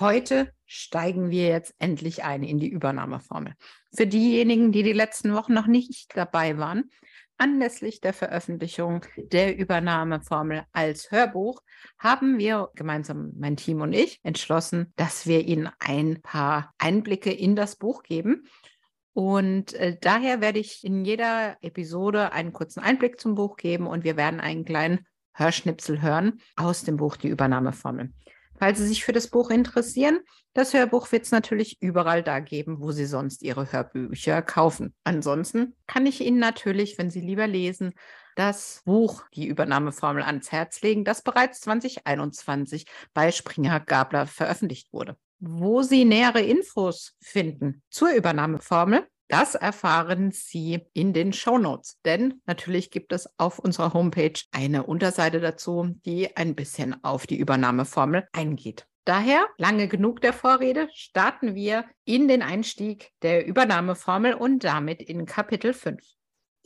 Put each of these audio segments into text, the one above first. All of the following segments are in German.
Heute steigen wir jetzt endlich ein in die Übernahmeformel. Für diejenigen, die die letzten Wochen noch nicht dabei waren, anlässlich der Veröffentlichung der Übernahmeformel als Hörbuch haben wir gemeinsam, mein Team und ich, entschlossen, dass wir Ihnen ein paar Einblicke in das Buch geben. Und äh, daher werde ich in jeder Episode einen kurzen Einblick zum Buch geben und wir werden einen kleinen Hörschnipsel hören aus dem Buch Die Übernahmeformel. Falls Sie sich für das Buch interessieren, das Hörbuch wird es natürlich überall da geben, wo Sie sonst Ihre Hörbücher kaufen. Ansonsten kann ich Ihnen natürlich, wenn Sie lieber lesen, das Buch Die Übernahmeformel ans Herz legen, das bereits 2021 bei Springer Gabler veröffentlicht wurde. Wo Sie nähere Infos finden zur Übernahmeformel, das erfahren Sie in den Show Notes, denn natürlich gibt es auf unserer Homepage eine Unterseite dazu, die ein bisschen auf die Übernahmeformel eingeht. Daher, lange genug der Vorrede, starten wir in den Einstieg der Übernahmeformel und damit in Kapitel 5.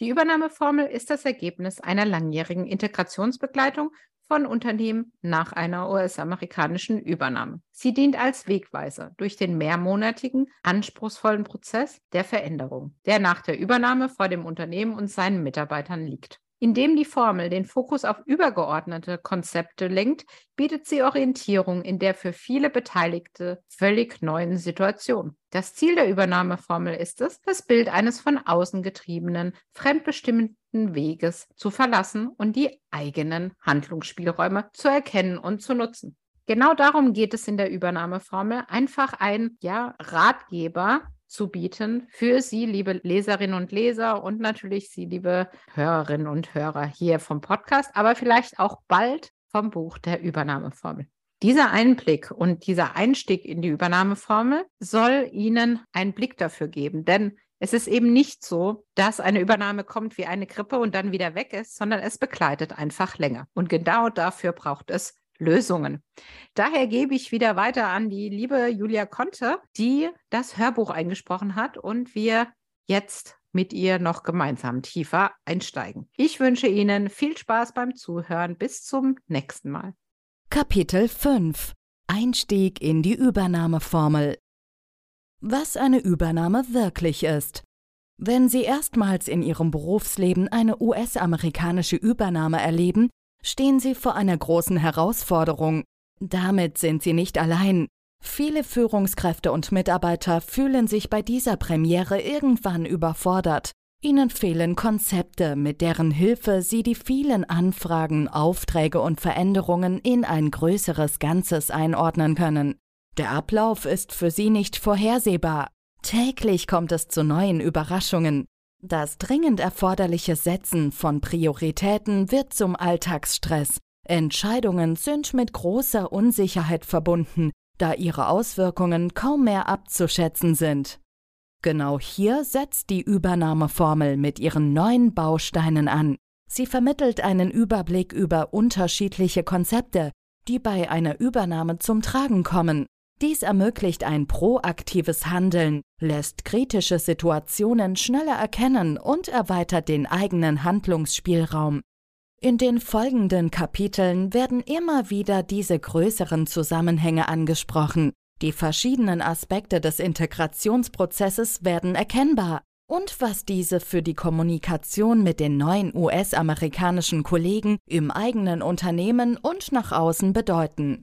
Die Übernahmeformel ist das Ergebnis einer langjährigen Integrationsbegleitung von Unternehmen nach einer US-amerikanischen Übernahme. Sie dient als Wegweiser durch den mehrmonatigen, anspruchsvollen Prozess der Veränderung, der nach der Übernahme vor dem Unternehmen und seinen Mitarbeitern liegt. Indem die Formel den Fokus auf übergeordnete Konzepte lenkt, bietet sie Orientierung in der für viele Beteiligte völlig neuen Situation. Das Ziel der Übernahmeformel ist es, das Bild eines von außen getriebenen, fremdbestimmten Weges zu verlassen und die eigenen Handlungsspielräume zu erkennen und zu nutzen. Genau darum geht es in der Übernahmeformel. Einfach ein ja, Ratgeber zu bieten für Sie, liebe Leserinnen und Leser und natürlich Sie, liebe Hörerinnen und Hörer hier vom Podcast, aber vielleicht auch bald vom Buch der Übernahmeformel. Dieser Einblick und dieser Einstieg in die Übernahmeformel soll Ihnen einen Blick dafür geben, denn es ist eben nicht so, dass eine Übernahme kommt wie eine Grippe und dann wieder weg ist, sondern es begleitet einfach länger. Und genau dafür braucht es Lösungen. Daher gebe ich wieder weiter an die liebe Julia Conte, die das Hörbuch eingesprochen hat und wir jetzt mit ihr noch gemeinsam tiefer einsteigen. Ich wünsche Ihnen viel Spaß beim Zuhören. Bis zum nächsten Mal. Kapitel 5 Einstieg in die Übernahmeformel Was eine Übernahme wirklich ist. Wenn Sie erstmals in Ihrem Berufsleben eine US-amerikanische Übernahme erleben, stehen sie vor einer großen Herausforderung. Damit sind sie nicht allein. Viele Führungskräfte und Mitarbeiter fühlen sich bei dieser Premiere irgendwann überfordert. Ihnen fehlen Konzepte, mit deren Hilfe sie die vielen Anfragen, Aufträge und Veränderungen in ein größeres Ganzes einordnen können. Der Ablauf ist für sie nicht vorhersehbar. Täglich kommt es zu neuen Überraschungen. Das dringend erforderliche Setzen von Prioritäten wird zum Alltagsstress. Entscheidungen sind mit großer Unsicherheit verbunden, da ihre Auswirkungen kaum mehr abzuschätzen sind. Genau hier setzt die Übernahmeformel mit ihren neuen Bausteinen an. Sie vermittelt einen Überblick über unterschiedliche Konzepte, die bei einer Übernahme zum Tragen kommen. Dies ermöglicht ein proaktives Handeln, lässt kritische Situationen schneller erkennen und erweitert den eigenen Handlungsspielraum. In den folgenden Kapiteln werden immer wieder diese größeren Zusammenhänge angesprochen. Die verschiedenen Aspekte des Integrationsprozesses werden erkennbar und was diese für die Kommunikation mit den neuen US-amerikanischen Kollegen im eigenen Unternehmen und nach außen bedeuten.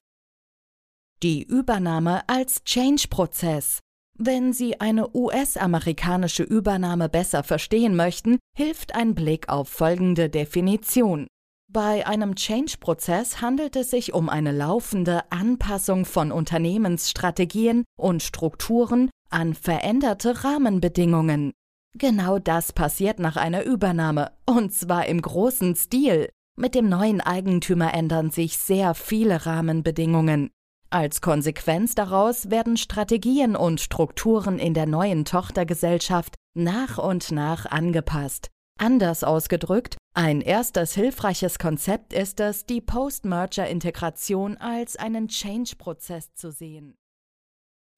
Die Übernahme als Change-Prozess. Wenn Sie eine US-amerikanische Übernahme besser verstehen möchten, hilft ein Blick auf folgende Definition. Bei einem Change-Prozess handelt es sich um eine laufende Anpassung von Unternehmensstrategien und Strukturen an veränderte Rahmenbedingungen. Genau das passiert nach einer Übernahme, und zwar im großen Stil. Mit dem neuen Eigentümer ändern sich sehr viele Rahmenbedingungen. Als Konsequenz daraus werden Strategien und Strukturen in der neuen Tochtergesellschaft nach und nach angepasst. Anders ausgedrückt, ein erstes hilfreiches Konzept ist es, die Post-Merger-Integration als einen Change-Prozess zu sehen.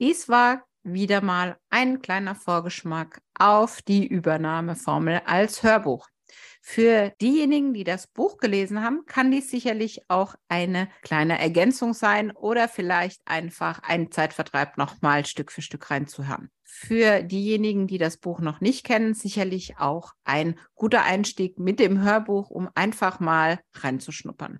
Dies war wieder mal ein kleiner Vorgeschmack auf die Übernahmeformel als Hörbuch. Für diejenigen, die das Buch gelesen haben, kann dies sicherlich auch eine kleine Ergänzung sein oder vielleicht einfach ein Zeitvertreib nochmal Stück für Stück reinzuhören. Für diejenigen, die das Buch noch nicht kennen, sicherlich auch ein guter Einstieg mit dem Hörbuch, um einfach mal reinzuschnuppern.